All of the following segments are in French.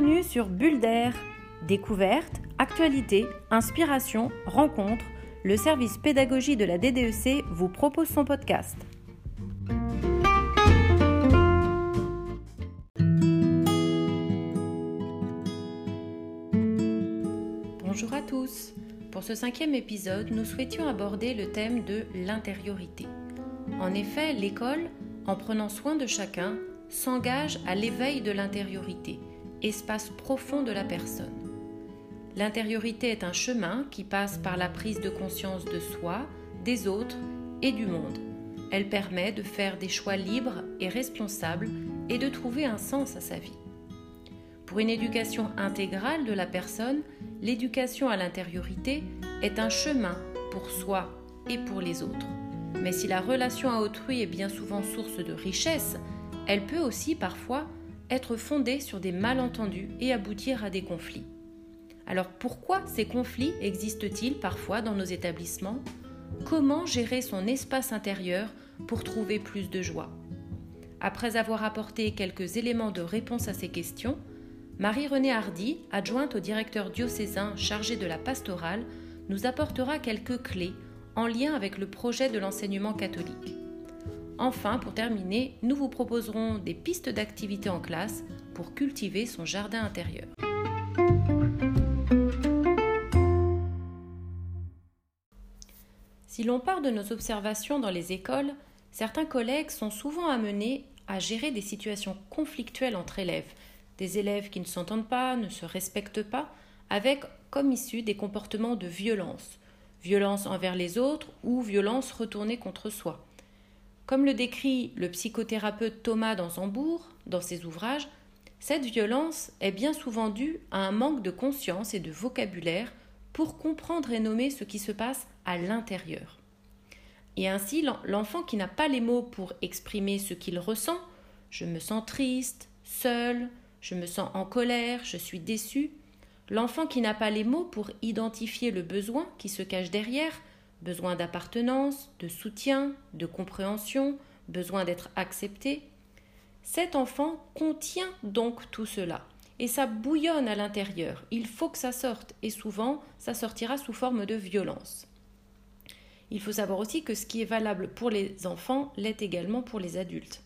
Bienvenue sur Bulle d'air. Découverte, actualité, inspiration, rencontre, le service pédagogie de la DDEC vous propose son podcast. Bonjour à tous. Pour ce cinquième épisode, nous souhaitions aborder le thème de l'intériorité. En effet, l'école, en prenant soin de chacun, s'engage à l'éveil de l'intériorité, espace profond de la personne. L'intériorité est un chemin qui passe par la prise de conscience de soi, des autres et du monde. Elle permet de faire des choix libres et responsables et de trouver un sens à sa vie. Pour une éducation intégrale de la personne, l'éducation à l'intériorité est un chemin pour soi et pour les autres. Mais si la relation à autrui est bien souvent source de richesse, elle peut aussi parfois être fondée sur des malentendus et aboutir à des conflits. Alors pourquoi ces conflits existent-ils parfois dans nos établissements? Comment gérer son espace intérieur pour trouver plus de joie? Après avoir apporté quelques éléments de réponse à ces questions, Marie-Renée Hardy, adjointe au directeur diocésain chargé de la pastorale, nous apportera quelques clés en lien avec le projet de l'enseignement catholique. Enfin, pour terminer, nous vous proposerons des pistes d'activité en classe pour cultiver son jardin intérieur. Si l'on part de nos observations dans les écoles, certains collègues sont souvent amenés à gérer des situations conflictuelles entre élèves, des élèves qui ne s'entendent pas, ne se respectent pas, avec comme issue des comportements de violence, violence envers les autres ou violence retournée contre soi. Comme le décrit le psychothérapeute Thomas Dansembourg dans ses ouvrages, cette violence est bien souvent due à un manque de conscience et de vocabulaire pour comprendre et nommer ce qui se passe à l'intérieur. Et ainsi, l'enfant qui n'a pas les mots pour exprimer ce qu'il ressent, je me sens triste, seul, je me sens en colère, je suis déçu, l'enfant qui n'a pas les mots pour identifier le besoin qui se cache derrière, besoin d'appartenance, de soutien, de compréhension, besoin d'être accepté. Cet enfant contient donc tout cela, et ça bouillonne à l'intérieur. Il faut que ça sorte, et souvent ça sortira sous forme de violence. Il faut savoir aussi que ce qui est valable pour les enfants l'est également pour les adultes.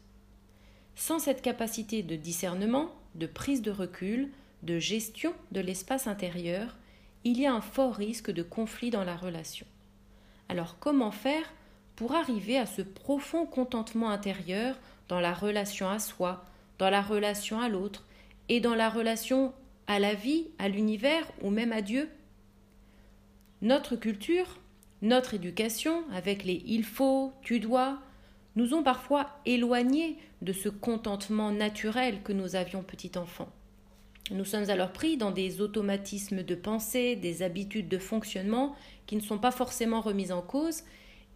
Sans cette capacité de discernement, de prise de recul, de gestion de l'espace intérieur, il y a un fort risque de conflit dans la relation. Alors comment faire pour arriver à ce profond contentement intérieur dans la relation à soi, dans la relation à l'autre et dans la relation à la vie, à l'univers ou même à Dieu? Notre culture, notre éducation, avec les il faut, tu dois, nous ont parfois éloignés de ce contentement naturel que nous avions petit enfant. Nous sommes alors pris dans des automatismes de pensée, des habitudes de fonctionnement qui ne sont pas forcément remises en cause,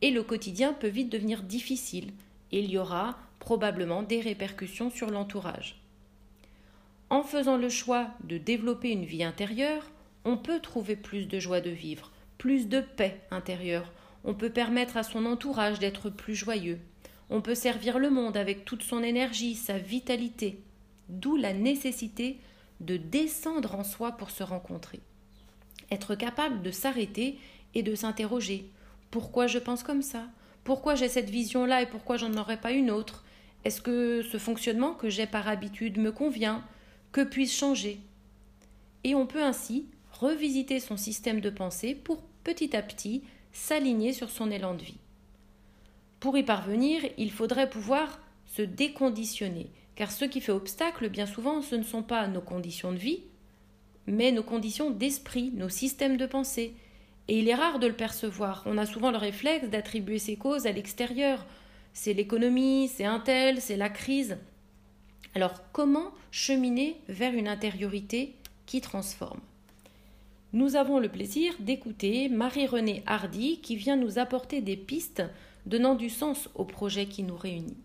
et le quotidien peut vite devenir difficile, et il y aura probablement des répercussions sur l'entourage. En faisant le choix de développer une vie intérieure, on peut trouver plus de joie de vivre, plus de paix intérieure, on peut permettre à son entourage d'être plus joyeux, on peut servir le monde avec toute son énergie, sa vitalité, d'où la nécessité de descendre en soi pour se rencontrer. Être capable de s'arrêter et de s'interroger. Pourquoi je pense comme ça? Pourquoi j'ai cette vision-là et pourquoi j'en aurais pas une autre? Est-ce que ce fonctionnement que j'ai par habitude me convient? Que puis-je changer? Et on peut ainsi revisiter son système de pensée pour petit à petit s'aligner sur son élan de vie. Pour y parvenir, il faudrait pouvoir se déconditionner, car ce qui fait obstacle, bien souvent, ce ne sont pas nos conditions de vie, mais nos conditions d'esprit, nos systèmes de pensée. Et il est rare de le percevoir. On a souvent le réflexe d'attribuer ces causes à l'extérieur. C'est l'économie, c'est un tel, c'est la crise. Alors comment cheminer vers une intériorité qui transforme? Nous avons le plaisir d'écouter Marie-Renée Hardy qui vient nous apporter des pistes donnant du sens au projet qui nous réunit.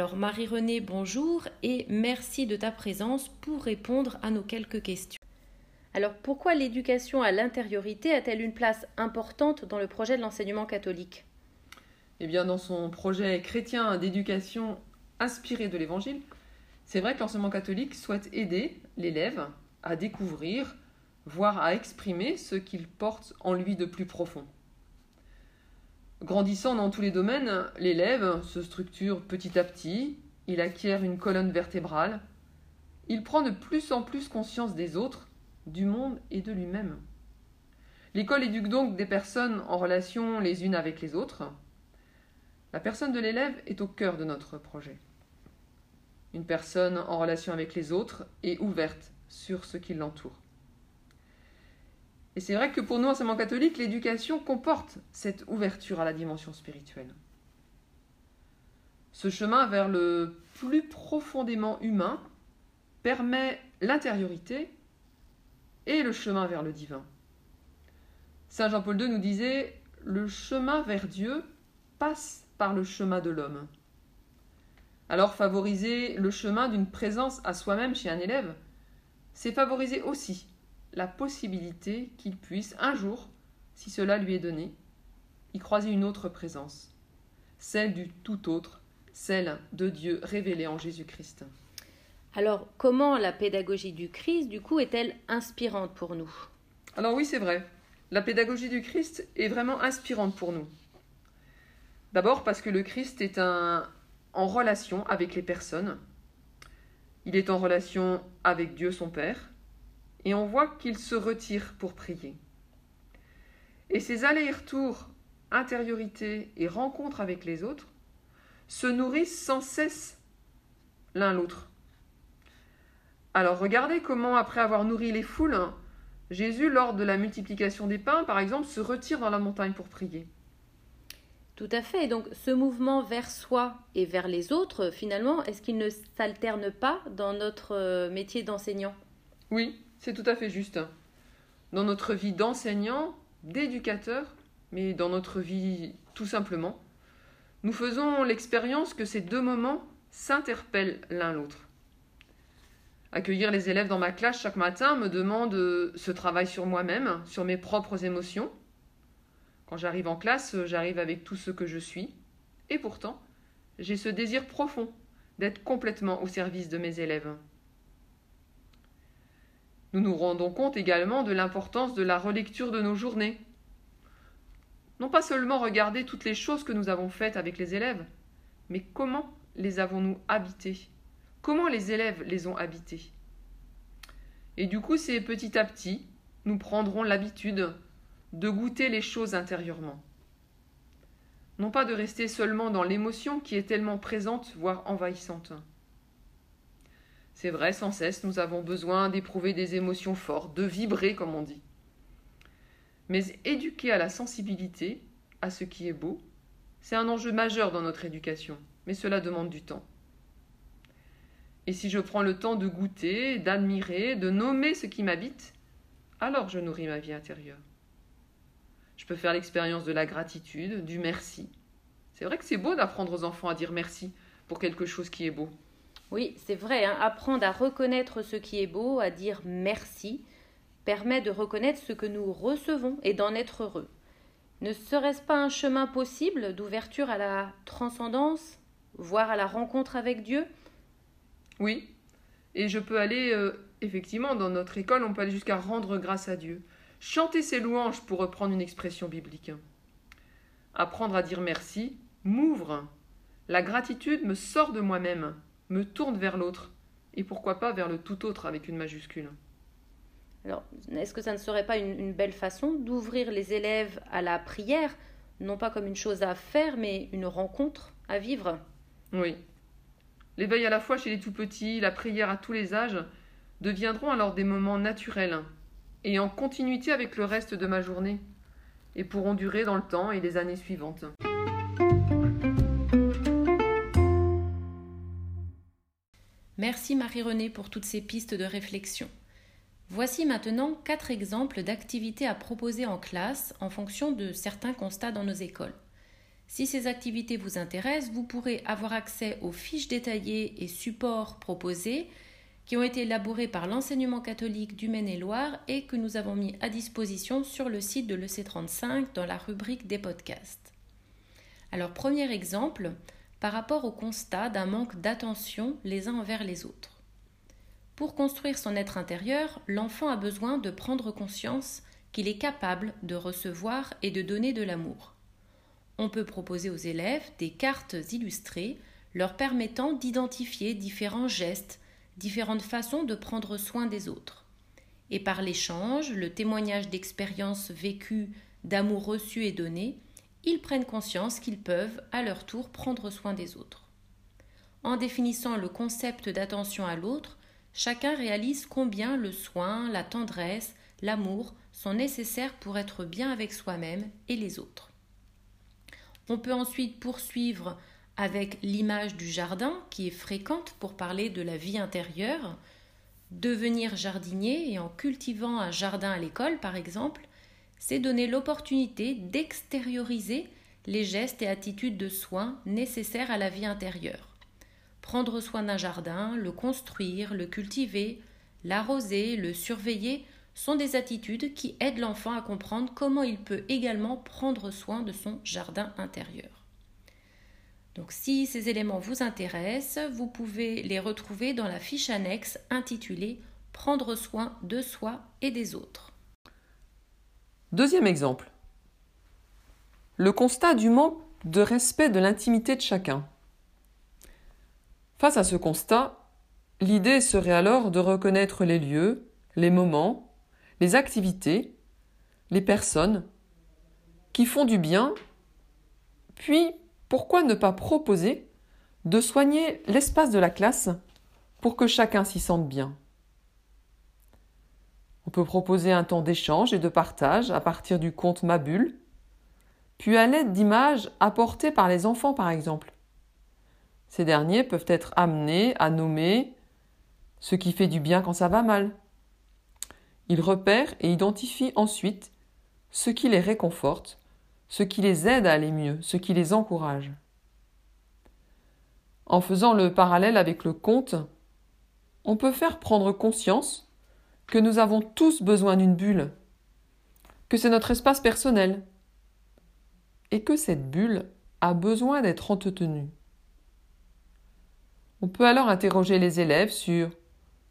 Alors Marie-Renée, bonjour et merci de ta présence pour répondre à nos quelques questions. Alors pourquoi l'éducation à l'intériorité a-t-elle une place importante dans le projet de l'enseignement catholique? Eh bien, dans son projet chrétien d'éducation inspiré de l'Évangile, c'est vrai que l'enseignement catholique souhaite aider l'élève à découvrir, voire à exprimer ce qu'il porte en lui de plus profond. Grandissant dans tous les domaines, l'élève se structure petit à petit, il acquiert une colonne vertébrale, il prend de plus en plus conscience des autres, du monde et de lui-même. L'école éduque donc des personnes en relation les unes avec les autres. La personne de l'élève est au cœur de notre projet. Une personne en relation avec les autres est ouverte sur ce qui l'entoure. Et c'est vrai que pour nous, enseignements catholiques, l'éducation comporte cette ouverture à la dimension spirituelle. Ce chemin vers le plus profondément humain permet l'intériorité et le chemin vers le divin. Saint Jean-Paul II nous disait Le chemin vers Dieu passe par le chemin de l'homme. Alors favoriser le chemin d'une présence à soi-même chez un élève, c'est favoriser aussi la possibilité qu'il puisse un jour, si cela lui est donné, y croiser une autre présence, celle du tout autre, celle de Dieu révélé en Jésus-Christ. Alors, comment la pédagogie du Christ, du coup, est-elle inspirante pour nous? Alors oui, c'est vrai. La pédagogie du Christ est vraiment inspirante pour nous. D'abord parce que le Christ est un, en relation avec les personnes. Il est en relation avec Dieu son Père, et on voit qu'il se retire pour prier. Et ces allers-retours, intériorité et rencontre avec les autres, se nourrissent sans cesse l'un l'autre. Alors regardez comment, après avoir nourri les foules, Jésus, lors de la multiplication des pains, par exemple, se retire dans la montagne pour prier. Tout à fait. Donc ce mouvement vers soi et vers les autres, finalement, est-ce qu'il ne s'alterne pas dans notre euh, métier d'enseignant? Oui, c'est tout à fait juste. Dans notre vie d'enseignant, d'éducateur, mais dans notre vie tout simplement, nous faisons l'expérience que ces deux moments s'interpellent l'un l'autre. Accueillir les élèves dans ma classe chaque matin me demande ce travail sur moi-même, sur mes propres émotions. Quand j'arrive en classe, j'arrive avec tout ce que je suis, et pourtant, j'ai ce désir profond d'être complètement au service de mes élèves. Nous nous rendons compte également de l'importance de la relecture de nos journées. Non pas seulement regarder toutes les choses que nous avons faites avec les élèves, mais comment les avons-nous habitées? Comment les élèves les ont habitées? Et du coup, c'est petit à petit, nous prendrons l'habitude de goûter les choses intérieurement. Non pas de rester seulement dans l'émotion qui est tellement présente, voire envahissante. C'est vrai, sans cesse, nous avons besoin d'éprouver des émotions fortes, de vibrer, comme on dit. Mais éduquer à la sensibilité, à ce qui est beau, c'est un enjeu majeur dans notre éducation, mais cela demande du temps. Et si je prends le temps de goûter, d'admirer, de nommer ce qui m'habite, alors je nourris ma vie intérieure. Je peux faire l'expérience de la gratitude, du merci. C'est vrai que c'est beau d'apprendre aux enfants à dire merci pour quelque chose qui est beau. Oui, c'est vrai, hein. apprendre à reconnaître ce qui est beau, à dire merci, permet de reconnaître ce que nous recevons et d'en être heureux. Ne serait-ce pas un chemin possible d'ouverture à la transcendance, voire à la rencontre avec Dieu? Oui, et je peux aller, euh, effectivement, dans notre école, on peut aller jusqu'à rendre grâce à Dieu. Chanter ses louanges, pour reprendre une expression biblique. Apprendre à dire merci m'ouvre. La gratitude me sort de moi-même me tourne vers l'autre, et pourquoi pas vers le tout autre avec une majuscule. Alors, est-ce que ça ne serait pas une, belle façon d'ouvrir les élèves à la prière, non pas comme une chose à faire, mais une rencontre à vivre? Oui. L'éveil à la fois chez les tout petits, la prière à tous les âges, deviendront alors des moments naturels et en continuité avec le reste de ma journée, et pourront durer dans le temps et les années suivantes. Merci Marie-Renée pour toutes ces pistes de réflexion. Voici maintenant quatre exemples d'activités à proposer en classe en fonction de certains constats dans nos écoles. Si ces activités vous intéressent, vous pourrez avoir accès aux fiches détaillées et supports proposés qui ont été élaborés par l'enseignement catholique du Maine-et-Loire et que nous avons mis à disposition sur le site de l'EC35 dans la rubrique des podcasts. Alors premier exemple, par rapport au constat d'un manque d'attention les uns envers les autres. Pour construire son être intérieur, l'enfant a besoin de prendre conscience qu'il est capable de recevoir et de donner de l'amour. On peut proposer aux élèves des cartes illustrées leur permettant d'identifier différents gestes, différentes façons de prendre soin des autres. Et par l'échange, le témoignage d'expériences vécues, d'amour reçu et donné, ils prennent conscience qu'ils peuvent, à leur tour, prendre soin des autres. En définissant le concept d'attention à l'autre, chacun réalise combien le soin, la tendresse, l'amour sont nécessaires pour être bien avec soi-même et les autres. On peut ensuite poursuivre avec l'image du jardin qui est fréquente pour parler de la vie intérieure. Devenir jardinier et en cultivant un jardin à l'école par exemple, c'est donner l'opportunité d'extérioriser les gestes et attitudes de soins nécessaires à la vie intérieure prendre soin d'un jardin, le construire, le cultiver, l'arroser, le surveiller sont des attitudes qui aident l'enfant à comprendre comment il peut également prendre soin de son jardin intérieur. Donc si ces éléments vous intéressent, vous pouvez les retrouver dans la fiche annexe intitulée Prendre soin de soi et des autres. Deuxième exemple. Le constat du manque de respect de l'intimité de chacun. Face à ce constat, l'idée serait alors de reconnaître les lieux, les moments, les activités, les personnes qui font du bien, puis pourquoi ne pas proposer de soigner l'espace de la classe pour que chacun s'y sente bien? On peut proposer un temps d'échange et de partage à partir du conte Mabule, puis à l'aide d'images apportées par les enfants par exemple. Ces derniers peuvent être amenés à nommer ce qui fait du bien quand ça va mal. Ils repèrent et identifient ensuite ce qui les réconforte, ce qui les aide à aller mieux, ce qui les encourage. En faisant le parallèle avec le conte, on peut faire prendre conscience que nous avons tous besoin d'une bulle, que c'est notre espace personnel, et que cette bulle a besoin d'être entretenue. On peut alors interroger les élèves sur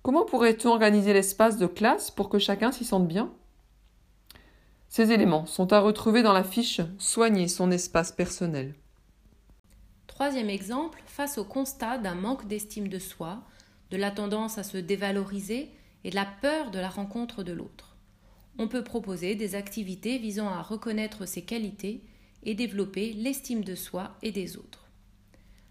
comment pourrait-on organiser l'espace de classe pour que chacun s'y sente bien? Ces éléments sont à retrouver dans la fiche Soigner son espace personnel. Troisième exemple, face au constat d'un manque d'estime de soi, de la tendance à se dévaloriser et la peur de la rencontre de l'autre. On peut proposer des activités visant à reconnaître ses qualités et développer l'estime de soi et des autres.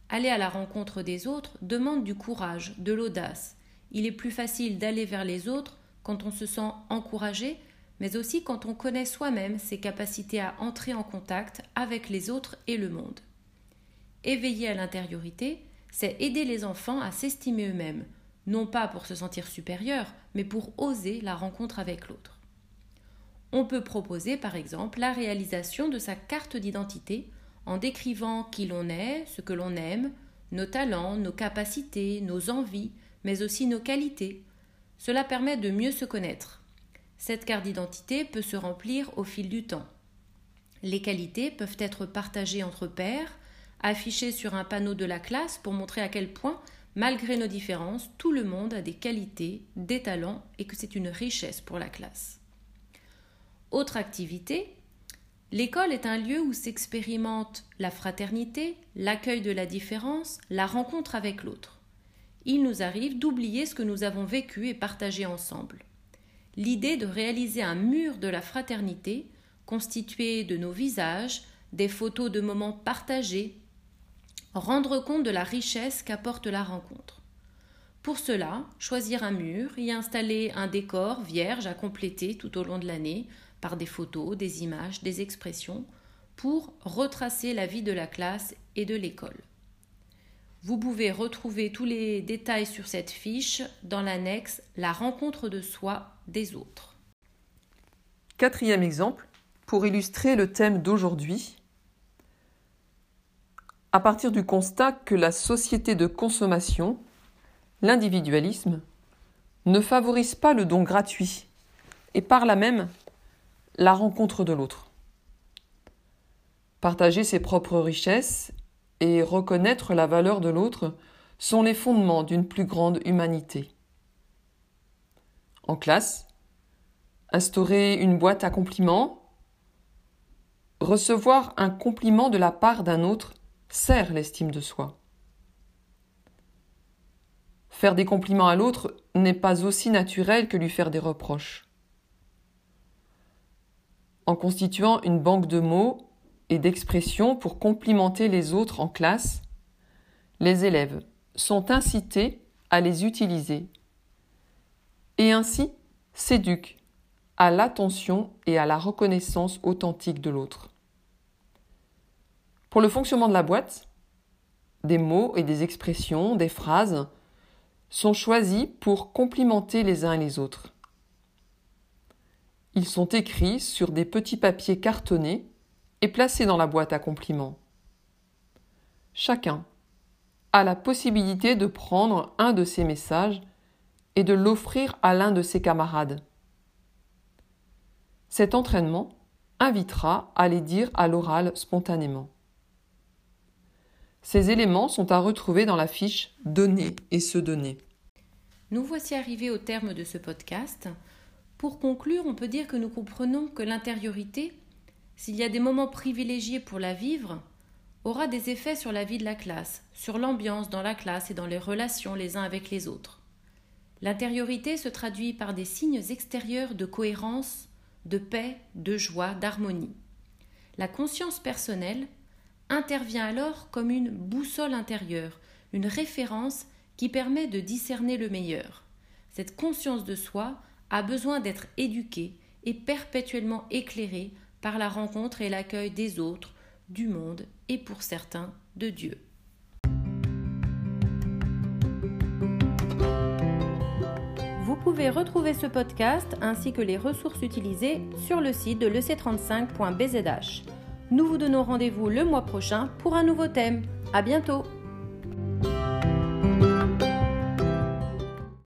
Aller à la rencontre des autres demande du courage, de l'audace. Il est plus facile d'aller vers les autres quand on se sent encouragé, mais aussi quand on connaît soi-même ses capacités à entrer en contact avec les autres et le monde. Éveiller à l'intériorité, c'est aider les enfants à s'estimer eux-mêmes, non pas pour se sentir supérieurs, mais pour oser la rencontre avec l'autre. On peut proposer par exemple la réalisation de sa carte d'identité en décrivant qui l'on est, ce que l'on aime, nos talents, nos capacités, nos envies, mais aussi nos qualités. Cela permet de mieux se connaître. Cette carte d'identité peut se remplir au fil du temps. Les qualités peuvent être partagées entre pairs, affichées sur un panneau de la classe pour montrer à quel point, malgré nos différences, tout le monde a des qualités, des talents et que c'est une richesse pour la classe. Autre activité, L'école est un lieu où s'expérimente la fraternité, l'accueil de la différence, la rencontre avec l'autre. Il nous arrive d'oublier ce que nous avons vécu et partagé ensemble. L'idée de réaliser un mur de la fraternité, constitué de nos visages, des photos de moments partagés, rendre compte de la richesse qu'apporte la rencontre. Pour cela, choisir un mur, y installer un décor vierge à compléter tout au long de l'année, par des photos, des images, des expressions, pour retracer la vie de la classe et de l'école. Vous pouvez retrouver tous les détails sur cette fiche dans l'annexe La rencontre de soi des autres. Quatrième exemple, pour illustrer le thème d'aujourd'hui, à partir du constat que la société de consommation, l'individualisme, ne favorise pas le don gratuit et par là même la rencontre de l'autre. Partager ses propres richesses et reconnaître la valeur de l'autre sont les fondements d'une plus grande humanité. En classe, instaurer une boîte à compliments, recevoir un compliment de la part d'un autre sert l'estime de soi. Faire des compliments à l'autre n'est pas aussi naturel que lui faire des reproches. En constituant une banque de mots et d'expressions pour complimenter les autres en classe, les élèves sont incités à les utiliser et ainsi s'éduquent à l'attention et à la reconnaissance authentique de l'autre. Pour le fonctionnement de la boîte, des mots et des expressions, des phrases sont choisis pour complimenter les uns et les autres. Ils sont écrits sur des petits papiers cartonnés et placés dans la boîte à compliments. Chacun a la possibilité de prendre un de ces messages et de l'offrir à l'un de ses camarades. Cet entraînement invitera à les dire à l'oral spontanément. Ces éléments sont à retrouver dans la fiche Donner et se donner. Nous voici arrivés au terme de ce podcast. Pour conclure, on peut dire que nous comprenons que l'intériorité, s'il y a des moments privilégiés pour la vivre, aura des effets sur la vie de la classe, sur l'ambiance dans la classe et dans les relations les uns avec les autres. L'intériorité se traduit par des signes extérieurs de cohérence, de paix, de joie, d'harmonie. La conscience personnelle intervient alors comme une boussole intérieure, une référence qui permet de discerner le meilleur. Cette conscience de soi a besoin d'être éduquée et perpétuellement éclairée par la rencontre et l'accueil des autres, du monde et pour certains de Dieu. Vous pouvez retrouver ce podcast ainsi que les ressources utilisées sur le site de lec35.bzh. Nous vous donnons rendez-vous le mois prochain pour un nouveau thème. À bientôt!